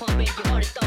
for when you are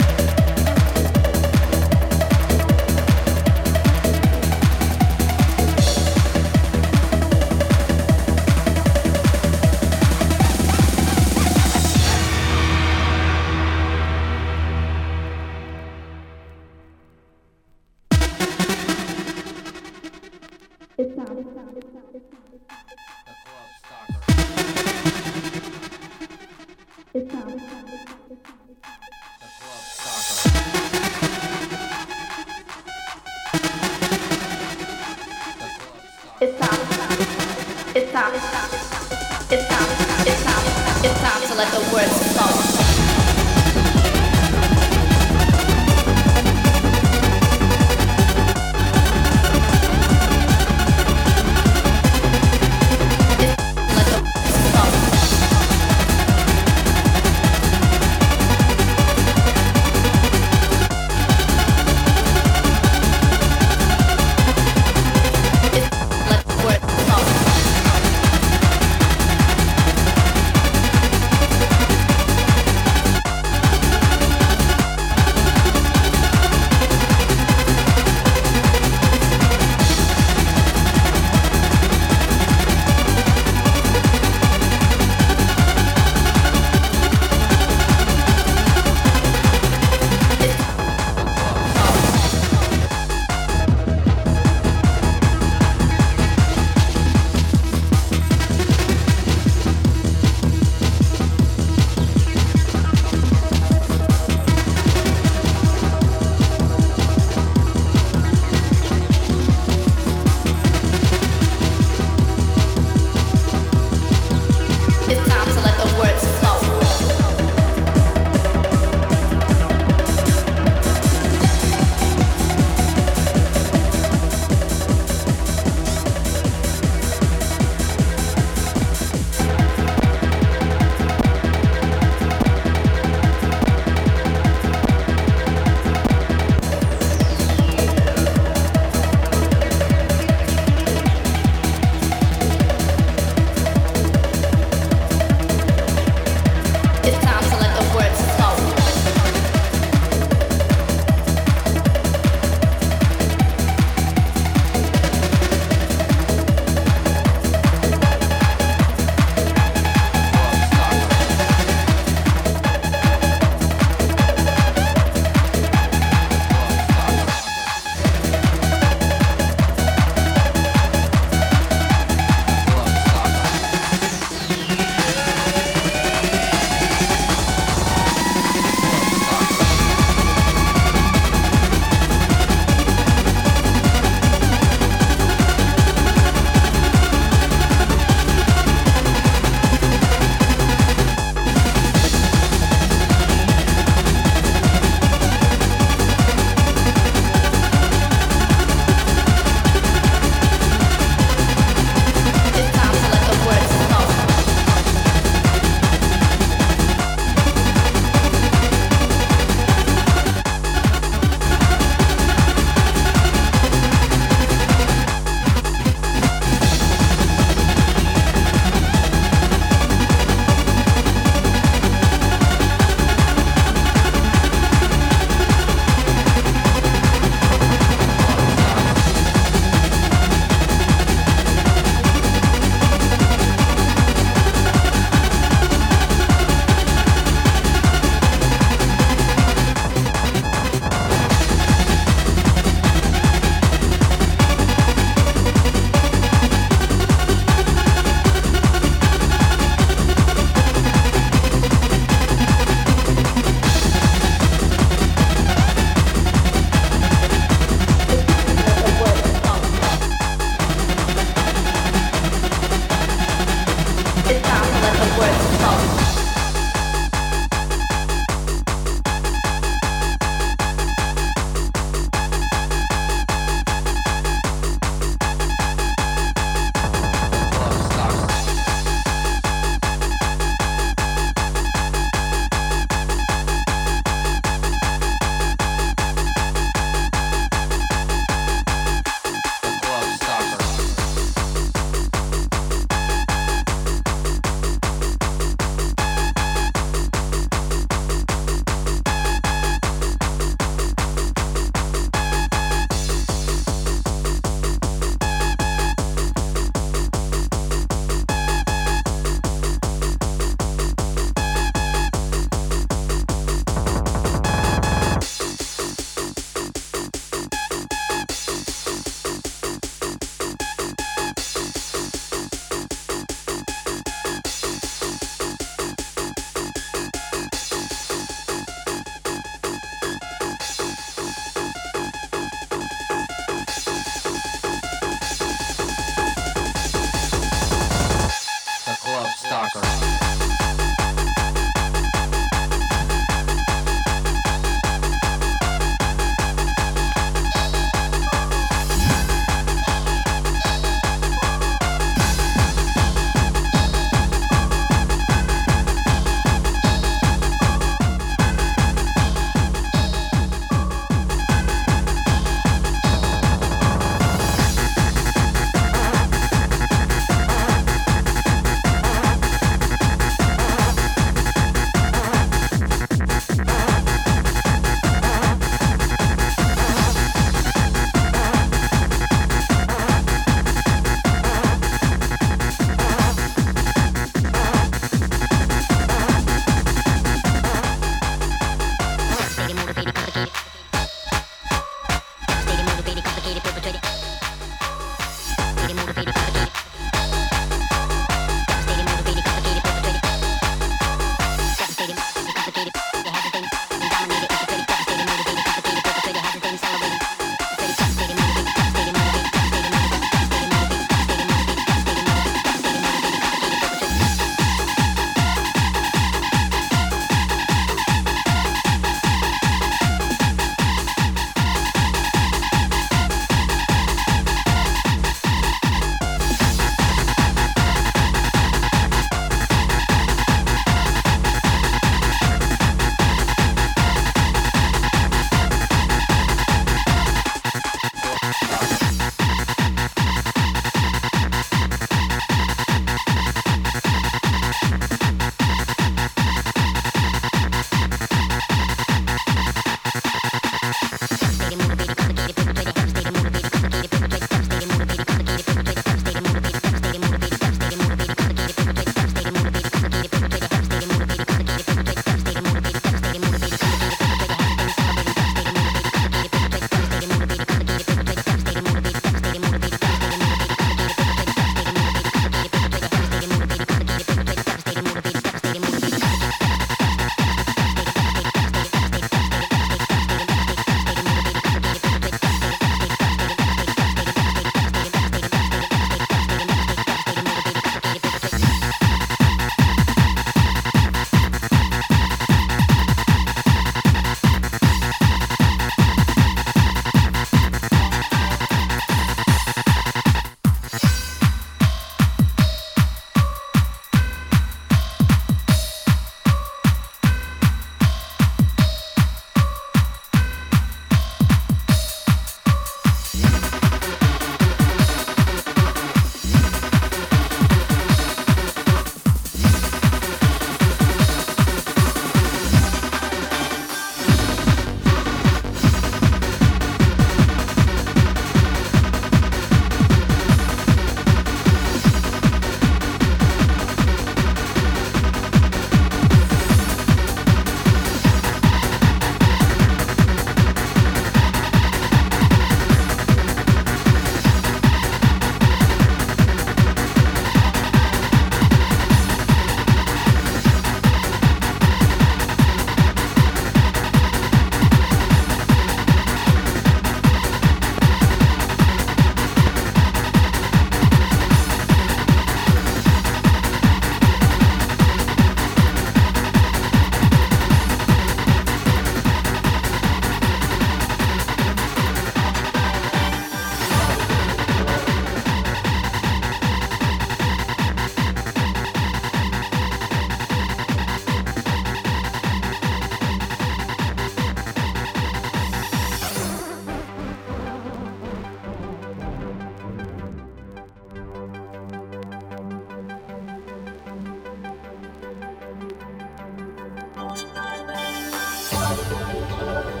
Música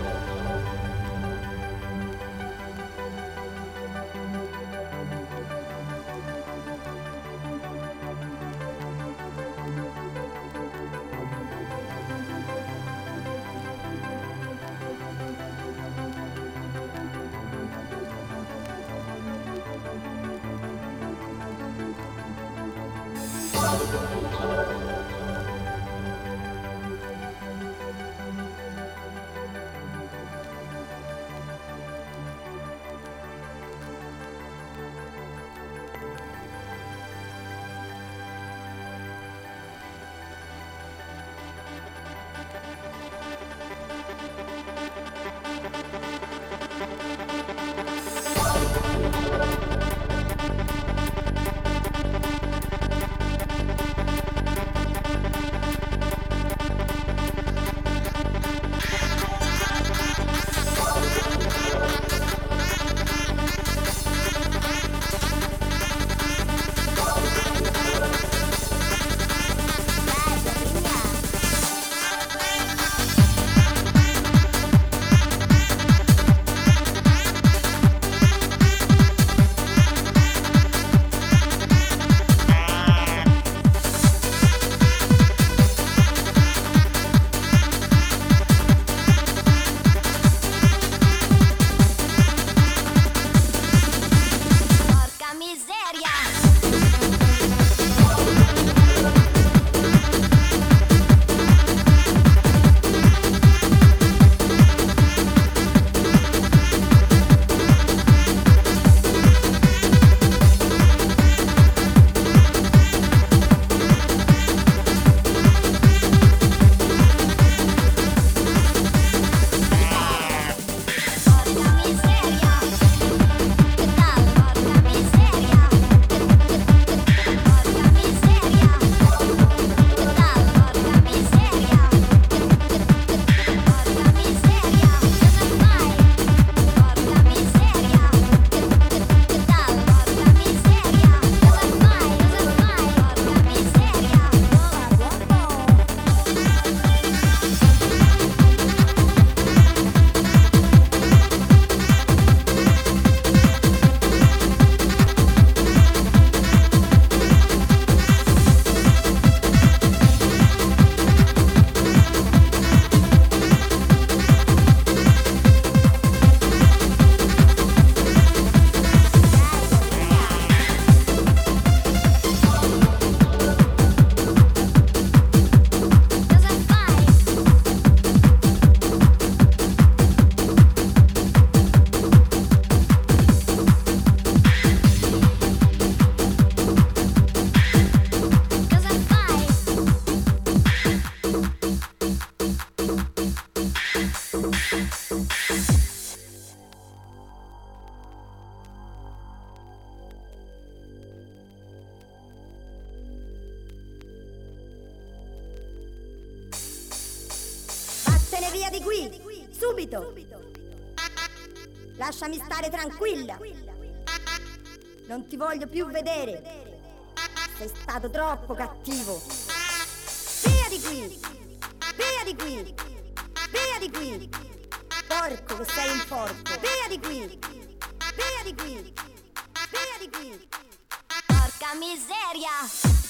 miseria!